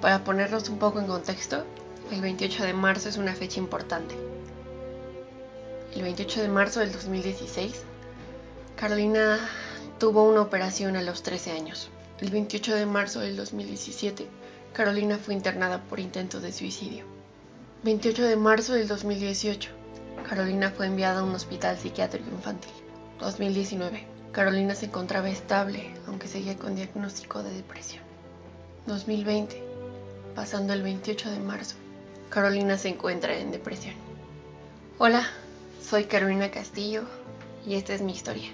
Para ponernos un poco en contexto, el 28 de marzo es una fecha importante. El 28 de marzo del 2016, Carolina tuvo una operación a los 13 años. El 28 de marzo del 2017, Carolina fue internada por intento de suicidio. 28 de marzo del 2018, Carolina fue enviada a un hospital psiquiátrico infantil. 2019, Carolina se encontraba estable, aunque seguía con diagnóstico de depresión. 2020, pasando el 28 de marzo, Carolina se encuentra en depresión. Hola, soy Carolina Castillo y esta es mi historia.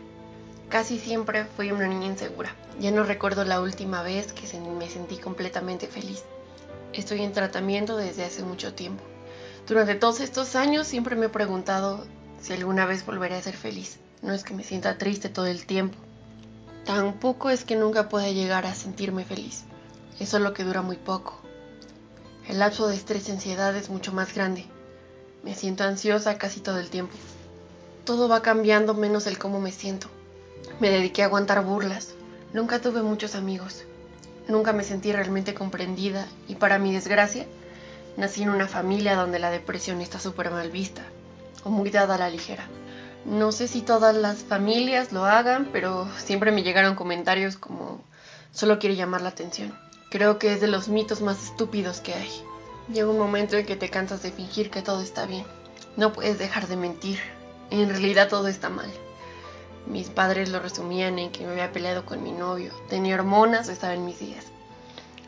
Casi siempre fui una niña insegura. Ya no recuerdo la última vez que me sentí completamente feliz. Estoy en tratamiento desde hace mucho tiempo. Durante todos estos años siempre me he preguntado si alguna vez volveré a ser feliz. No es que me sienta triste todo el tiempo. Tampoco es que nunca pueda llegar a sentirme feliz. Eso es lo que dura muy poco. El lapso de estrés y ansiedad es mucho más grande. Me siento ansiosa casi todo el tiempo. Todo va cambiando menos el cómo me siento. Me dediqué a aguantar burlas. Nunca tuve muchos amigos. Nunca me sentí realmente comprendida y para mi desgracia, nací en una familia donde la depresión está súper mal vista o muy dada a la ligera. No sé si todas las familias lo hagan, pero siempre me llegaron comentarios como solo quiere llamar la atención. Creo que es de los mitos más estúpidos que hay. Llega un momento en que te cansas de fingir que todo está bien. No puedes dejar de mentir. En realidad todo está mal. Mis padres lo resumían en que me había peleado con mi novio, tenía hormonas o estaba en mis días.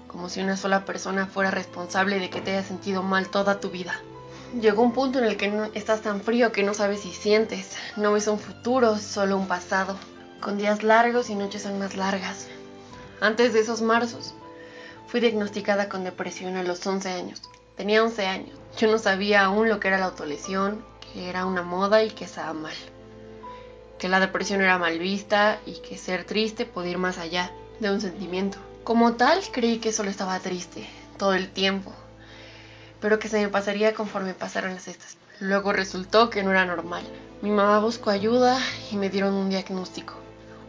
Como si una sola persona fuera responsable de que te hayas sentido mal toda tu vida. Llegó un punto en el que no, estás tan frío que no sabes si sientes, no ves un futuro, solo un pasado, con días largos y noches aún más largas. Antes de esos marzos, fui diagnosticada con depresión a los 11 años. Tenía 11 años. Yo no sabía aún lo que era la autolesión, que era una moda y que estaba mal que la depresión era mal vista y que ser triste podía ir más allá de un sentimiento. Como tal, creí que solo estaba triste todo el tiempo, pero que se me pasaría conforme pasaron las estas. Luego resultó que no era normal. Mi mamá buscó ayuda y me dieron un diagnóstico.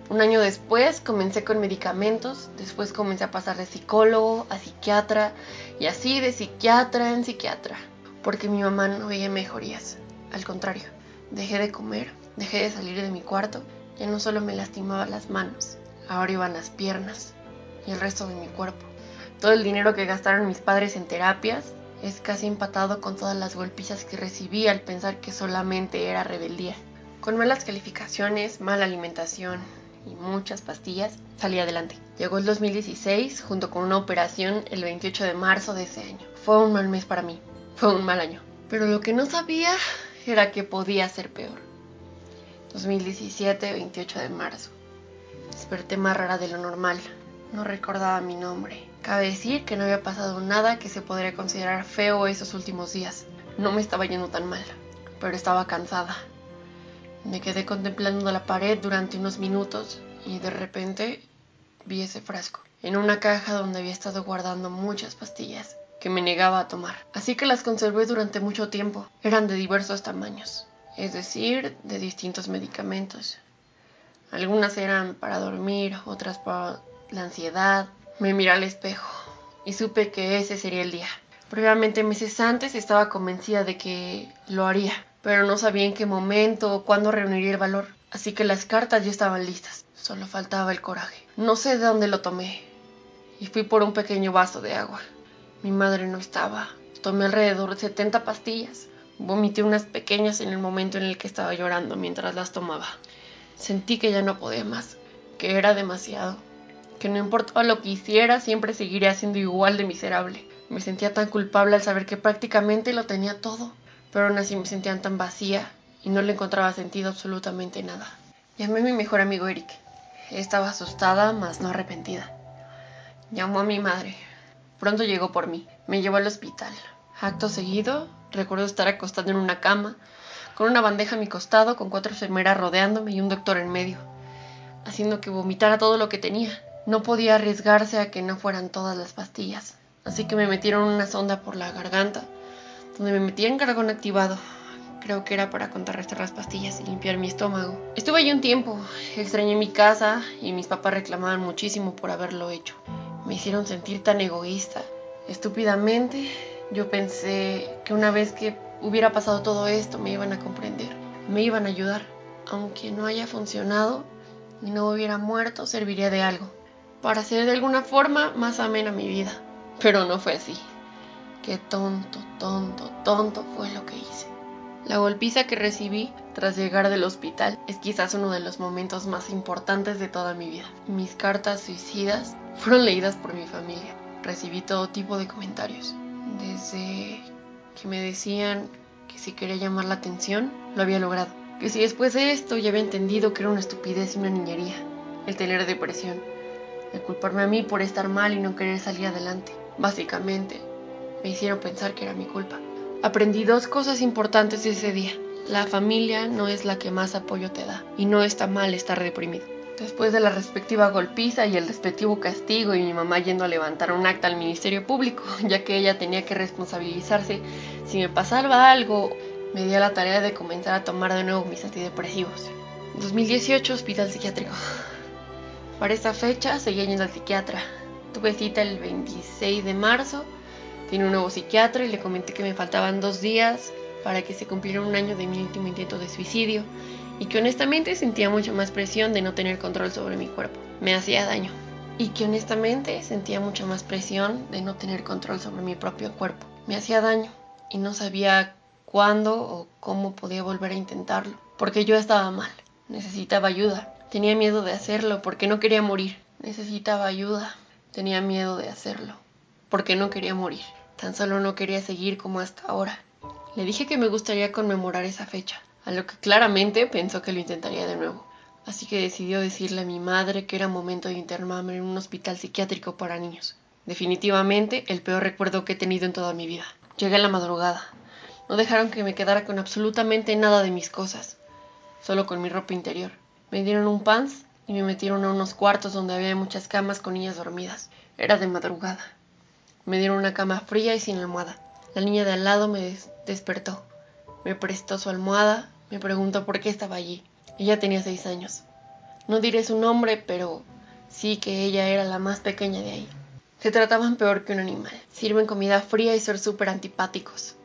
Un año después comencé con medicamentos, después comencé a pasar de psicólogo a psiquiatra y así de psiquiatra en psiquiatra, porque mi mamá no veía mejorías. Al contrario, dejé de comer, Dejé de salir de mi cuarto, ya no solo me lastimaba las manos, ahora iban las piernas y el resto de mi cuerpo. Todo el dinero que gastaron mis padres en terapias es casi empatado con todas las golpizas que recibí al pensar que solamente era rebeldía. Con malas calificaciones, mala alimentación y muchas pastillas, salí adelante. Llegó el 2016 junto con una operación el 28 de marzo de ese año. Fue un mal mes para mí, fue un mal año. Pero lo que no sabía era que podía ser peor. 2017, 28 de marzo. Desperté más rara de lo normal. No recordaba mi nombre. Cabe decir que no había pasado nada que se podría considerar feo esos últimos días. No me estaba yendo tan mal, pero estaba cansada. Me quedé contemplando la pared durante unos minutos y de repente vi ese frasco en una caja donde había estado guardando muchas pastillas que me negaba a tomar. Así que las conservé durante mucho tiempo. Eran de diversos tamaños es decir, de distintos medicamentos. Algunas eran para dormir, otras para la ansiedad. Me miré al espejo y supe que ese sería el día. Previamente meses antes estaba convencida de que lo haría, pero no sabía en qué momento o cuándo reuniría el valor. Así que las cartas ya estaban listas, solo faltaba el coraje. No sé de dónde lo tomé y fui por un pequeño vaso de agua. Mi madre no estaba. Tomé alrededor de 70 pastillas. Vomité unas pequeñas en el momento en el que estaba llorando mientras las tomaba. Sentí que ya no podía más, que era demasiado, que no importaba lo que hiciera, siempre seguiría siendo igual de miserable. Me sentía tan culpable al saber que prácticamente lo tenía todo, pero aún así me sentía tan vacía y no le encontraba sentido absolutamente nada. Llamé a mi mejor amigo Eric. Estaba asustada, mas no arrepentida. Llamó a mi madre. Pronto llegó por mí. Me llevó al hospital. Acto seguido, recuerdo estar acostada en una cama, con una bandeja a mi costado, con cuatro enfermeras rodeándome y un doctor en medio, haciendo que vomitara todo lo que tenía. No podía arriesgarse a que no fueran todas las pastillas, así que me metieron una sonda por la garganta, donde me metían cargón activado. Creo que era para contrarrestar las pastillas y limpiar mi estómago. Estuve allí un tiempo, extrañé mi casa y mis papás reclamaban muchísimo por haberlo hecho. Me hicieron sentir tan egoísta Estúpidamente, yo pensé que una vez que hubiera pasado todo esto me iban a comprender, me iban a ayudar. Aunque no haya funcionado y no hubiera muerto, serviría de algo, para hacer de alguna forma más amena mi vida. Pero no fue así. Qué tonto, tonto, tonto fue lo que hice. La golpiza que recibí tras llegar del hospital es quizás uno de los momentos más importantes de toda mi vida. Mis cartas suicidas fueron leídas por mi familia. Recibí todo tipo de comentarios. Desde que me decían que si quería llamar la atención, lo había logrado. Que si después de esto ya había entendido que era una estupidez y una niñería, el tener depresión, el culparme a mí por estar mal y no querer salir adelante. Básicamente, me hicieron pensar que era mi culpa. Aprendí dos cosas importantes ese día. La familia no es la que más apoyo te da y no está mal estar deprimido. Después de la respectiva golpiza y el respectivo castigo y mi mamá yendo a levantar un acta al Ministerio Público, ya que ella tenía que responsabilizarse si me pasaba algo, me dio la tarea de comenzar a tomar de nuevo mis antidepresivos. 2018, hospital psiquiátrico. Para esta fecha seguía yendo al psiquiatra. Tuve cita el 26 de marzo tiene un nuevo psiquiatra y le comenté que me faltaban dos días para que se cumpliera un año de mi último intento de suicidio y que honestamente sentía mucha más presión de no tener control sobre mi cuerpo. Me hacía daño. Y que honestamente sentía mucha más presión de no tener control sobre mi propio cuerpo. Me hacía daño y no sabía cuándo o cómo podía volver a intentarlo. Porque yo estaba mal. Necesitaba ayuda. Tenía miedo de hacerlo porque no quería morir. Necesitaba ayuda. Tenía miedo de hacerlo porque no quería morir. Tan solo no quería seguir como hasta ahora. Le dije que me gustaría conmemorar esa fecha, a lo que claramente pensó que lo intentaría de nuevo. Así que decidió decirle a mi madre que era momento de internarme en un hospital psiquiátrico para niños. Definitivamente el peor recuerdo que he tenido en toda mi vida. Llegué a la madrugada. No dejaron que me quedara con absolutamente nada de mis cosas, solo con mi ropa interior. Me dieron un pants y me metieron a unos cuartos donde había muchas camas con niñas dormidas. Era de madrugada. Me dieron una cama fría y sin almohada. La niña de al lado me despertó. Me prestó su almohada, me preguntó por qué estaba allí. Ella tenía seis años. No diré su nombre, pero sí que ella era la más pequeña de ahí. Se trataban peor que un animal. Sirven comida fría y son súper antipáticos.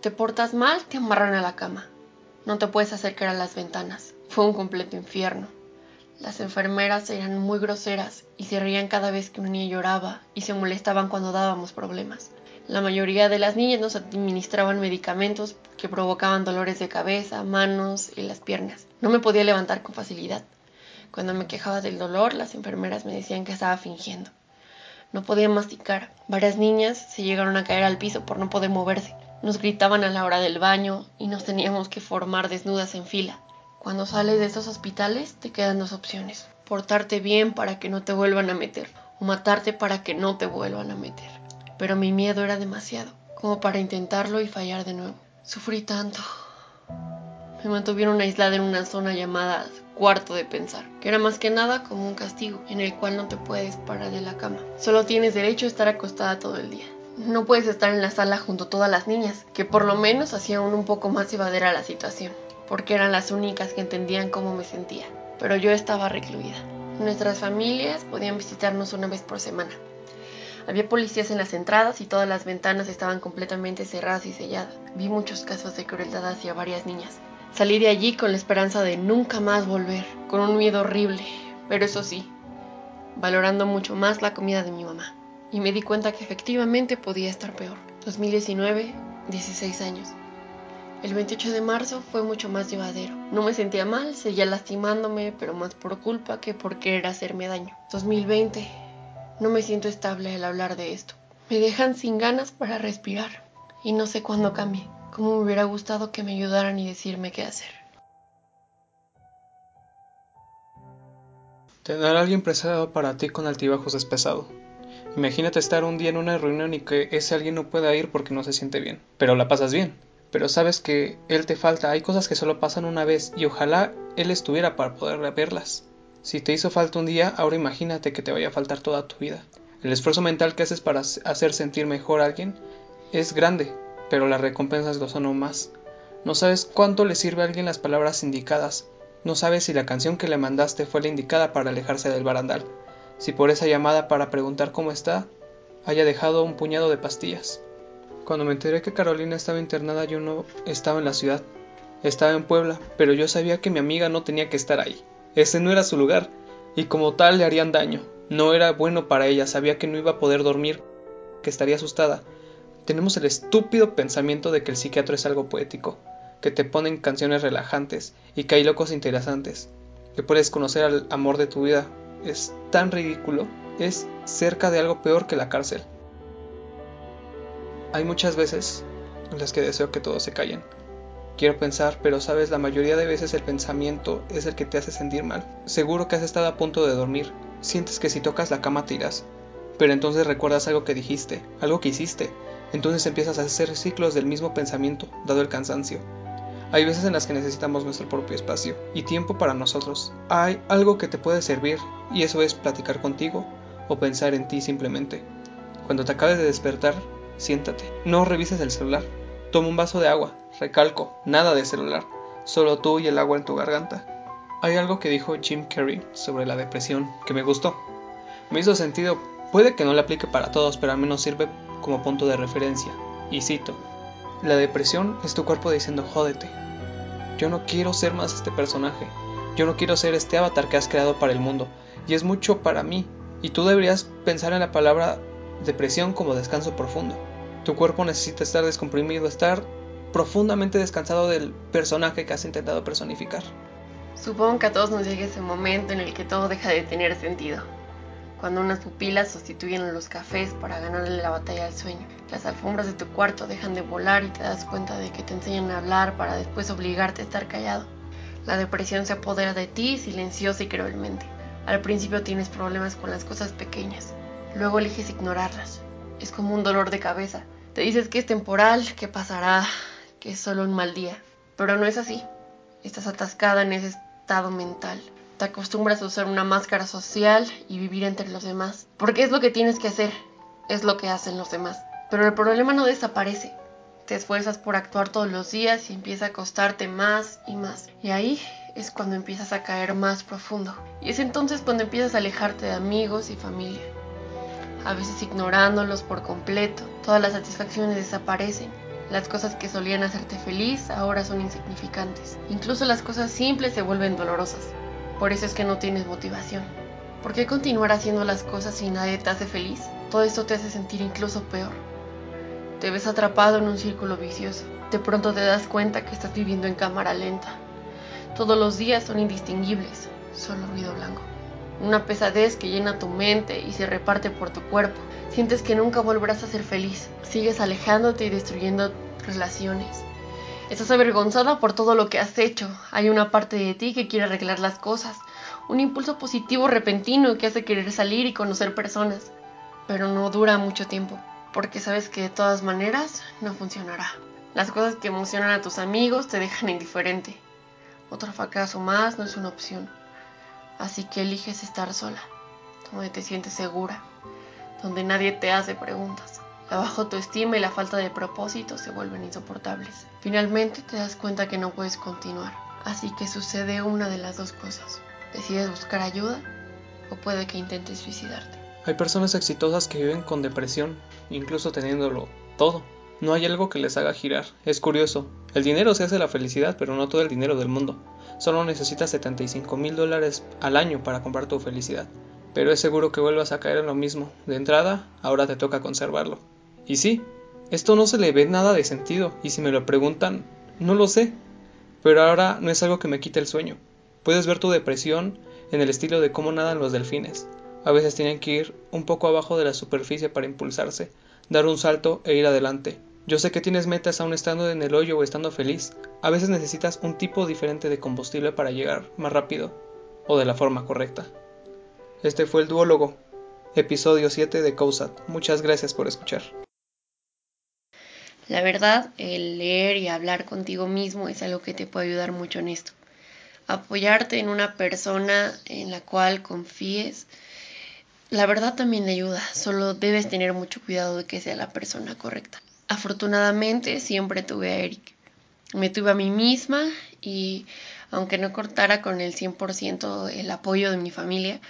Te portas mal, te amarran a la cama. No te puedes acercar a las ventanas. Fue un completo infierno. Las enfermeras eran muy groseras y se reían cada vez que una niña lloraba y se molestaban cuando dábamos problemas. La mayoría de las niñas nos administraban medicamentos que provocaban dolores de cabeza, manos y las piernas. No me podía levantar con facilidad. Cuando me quejaba del dolor, las enfermeras me decían que estaba fingiendo. No podía masticar. Varias niñas se llegaron a caer al piso por no poder moverse. Nos gritaban a la hora del baño y nos teníamos que formar desnudas en fila. Cuando sales de esos hospitales te quedan dos opciones. Portarte bien para que no te vuelvan a meter o matarte para que no te vuelvan a meter. Pero mi miedo era demasiado como para intentarlo y fallar de nuevo. Sufrí tanto. Me mantuvieron aislada en una zona llamada cuarto de pensar, que era más que nada como un castigo en el cual no te puedes parar de la cama. Solo tienes derecho a estar acostada todo el día. No puedes estar en la sala junto a todas las niñas, que por lo menos hacían un poco más llevadera la situación porque eran las únicas que entendían cómo me sentía, pero yo estaba recluida. Nuestras familias podían visitarnos una vez por semana. Había policías en las entradas y todas las ventanas estaban completamente cerradas y selladas. Vi muchos casos de crueldad hacia varias niñas. Salí de allí con la esperanza de nunca más volver, con un miedo horrible, pero eso sí, valorando mucho más la comida de mi mamá. Y me di cuenta que efectivamente podía estar peor. 2019, 16 años. El 28 de marzo fue mucho más llevadero. No me sentía mal, seguía lastimándome, pero más por culpa que por querer hacerme daño. 2020. No me siento estable al hablar de esto. Me dejan sin ganas para respirar. Y no sé cuándo cambie. Cómo me hubiera gustado que me ayudaran y decirme qué hacer. Tener a alguien preparado para ti con altibajos es. Imagínate estar un día en una reunión y que ese alguien no pueda ir porque no se siente bien. Pero la pasas bien pero sabes que Él te falta. Hay cosas que solo pasan una vez y ojalá Él estuviera para poder verlas. Si te hizo falta un día, ahora imagínate que te vaya a faltar toda tu vida. El esfuerzo mental que haces para hacer sentir mejor a alguien es grande, pero las recompensas lo son aún más. No sabes cuánto le sirve a alguien las palabras indicadas. No sabes si la canción que le mandaste fue la indicada para alejarse del barandal. Si por esa llamada para preguntar cómo está, haya dejado un puñado de pastillas. Cuando me enteré que Carolina estaba internada yo no estaba en la ciudad, estaba en Puebla, pero yo sabía que mi amiga no tenía que estar ahí. Ese no era su lugar, y como tal le harían daño. No era bueno para ella, sabía que no iba a poder dormir, que estaría asustada. Tenemos el estúpido pensamiento de que el psiquiatra es algo poético, que te ponen canciones relajantes y que hay locos interesantes, que puedes conocer al amor de tu vida. Es tan ridículo, es cerca de algo peor que la cárcel. Hay muchas veces en las que deseo que todos se callen. Quiero pensar, pero sabes, la mayoría de veces el pensamiento es el que te hace sentir mal. Seguro que has estado a punto de dormir. Sientes que si tocas la cama te irás. Pero entonces recuerdas algo que dijiste, algo que hiciste. Entonces empiezas a hacer ciclos del mismo pensamiento, dado el cansancio. Hay veces en las que necesitamos nuestro propio espacio y tiempo para nosotros. Hay algo que te puede servir y eso es platicar contigo o pensar en ti simplemente. Cuando te acabes de despertar, siéntate. No revises el celular. Toma un vaso de agua. Recalco, nada de celular. Solo tú y el agua en tu garganta. Hay algo que dijo Jim Carrey sobre la depresión que me gustó. Me hizo sentido. Puede que no le aplique para todos, pero al menos sirve como punto de referencia. Y cito. La depresión es tu cuerpo diciendo jódete. Yo no quiero ser más este personaje. Yo no quiero ser este avatar que has creado para el mundo. Y es mucho para mí. Y tú deberías pensar en la palabra depresión como descanso profundo. Tu cuerpo necesita estar descomprimido, estar profundamente descansado del personaje que has intentado personificar. Supongo que a todos nos llega ese momento en el que todo deja de tener sentido. Cuando unas pupilas sustituyen los cafés para ganarle la batalla al sueño. Las alfombras de tu cuarto dejan de volar y te das cuenta de que te enseñan a hablar para después obligarte a estar callado. La depresión se apodera de ti silenciosa y cruelmente. Al principio tienes problemas con las cosas pequeñas, luego eliges ignorarlas. Es como un dolor de cabeza. Te dices que es temporal, que pasará, que es solo un mal día. Pero no es así. Estás atascada en ese estado mental. Te acostumbras a usar una máscara social y vivir entre los demás. Porque es lo que tienes que hacer. Es lo que hacen los demás. Pero el problema no desaparece. Te esfuerzas por actuar todos los días y empieza a costarte más y más. Y ahí es cuando empiezas a caer más profundo. Y es entonces cuando empiezas a alejarte de amigos y familia. A veces ignorándolos por completo. Todas las satisfacciones desaparecen. Las cosas que solían hacerte feliz ahora son insignificantes. Incluso las cosas simples se vuelven dolorosas. Por eso es que no tienes motivación. ¿Por qué continuar haciendo las cosas si nadie te hace feliz? Todo esto te hace sentir incluso peor. Te ves atrapado en un círculo vicioso. De pronto te das cuenta que estás viviendo en cámara lenta. Todos los días son indistinguibles, solo ruido blanco. Una pesadez que llena tu mente y se reparte por tu cuerpo. Sientes que nunca volverás a ser feliz. Sigues alejándote y destruyendo relaciones. Estás avergonzada por todo lo que has hecho. Hay una parte de ti que quiere arreglar las cosas. Un impulso positivo repentino que hace querer salir y conocer personas. Pero no dura mucho tiempo, porque sabes que de todas maneras no funcionará. Las cosas que emocionan a tus amigos te dejan indiferente. Otro fracaso más no es una opción. Así que eliges estar sola, donde te sientes segura, donde nadie te hace preguntas. La baja autoestima y la falta de propósito se vuelven insoportables. Finalmente te das cuenta que no puedes continuar. Así que sucede una de las dos cosas. Decides buscar ayuda o puede que intentes suicidarte. Hay personas exitosas que viven con depresión, incluso teniéndolo todo. No hay algo que les haga girar. Es curioso. El dinero se hace la felicidad, pero no todo el dinero del mundo. Solo necesitas 75 mil dólares al año para comprar tu felicidad. Pero es seguro que vuelvas a caer en lo mismo. De entrada, ahora te toca conservarlo. Y sí, esto no se le ve nada de sentido, y si me lo preguntan, no lo sé. Pero ahora no es algo que me quite el sueño. Puedes ver tu depresión en el estilo de cómo nadan los delfines. A veces tienen que ir un poco abajo de la superficie para impulsarse, dar un salto e ir adelante. Yo sé que tienes metas aún estando en el hoyo o estando feliz. A veces necesitas un tipo diferente de combustible para llegar más rápido o de la forma correcta. Este fue el duólogo, episodio 7 de COSAT. Muchas gracias por escuchar. La verdad, el leer y hablar contigo mismo es algo que te puede ayudar mucho en esto. Apoyarte en una persona en la cual confíes, la verdad también le ayuda, solo debes tener mucho cuidado de que sea la persona correcta. Afortunadamente siempre tuve a Eric. Me tuve a mí misma y aunque no cortara con el 100% el apoyo de mi familia,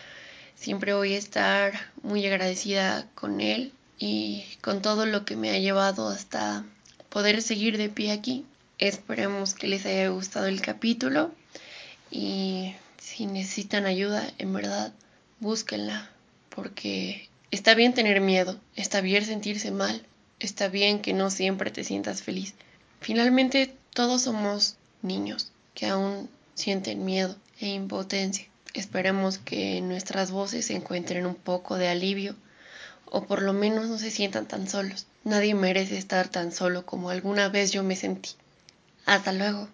siempre voy a estar muy agradecida con él y con todo lo que me ha llevado hasta poder seguir de pie aquí. Esperemos que les haya gustado el capítulo y si necesitan ayuda, en verdad, búsquenla porque está bien tener miedo, está bien sentirse mal, está bien que no siempre te sientas feliz. Finalmente, todos somos niños que aún sienten miedo e impotencia. Esperemos que nuestras voces encuentren un poco de alivio o por lo menos no se sientan tan solos. Nadie merece estar tan solo como alguna vez yo me sentí. Hasta luego.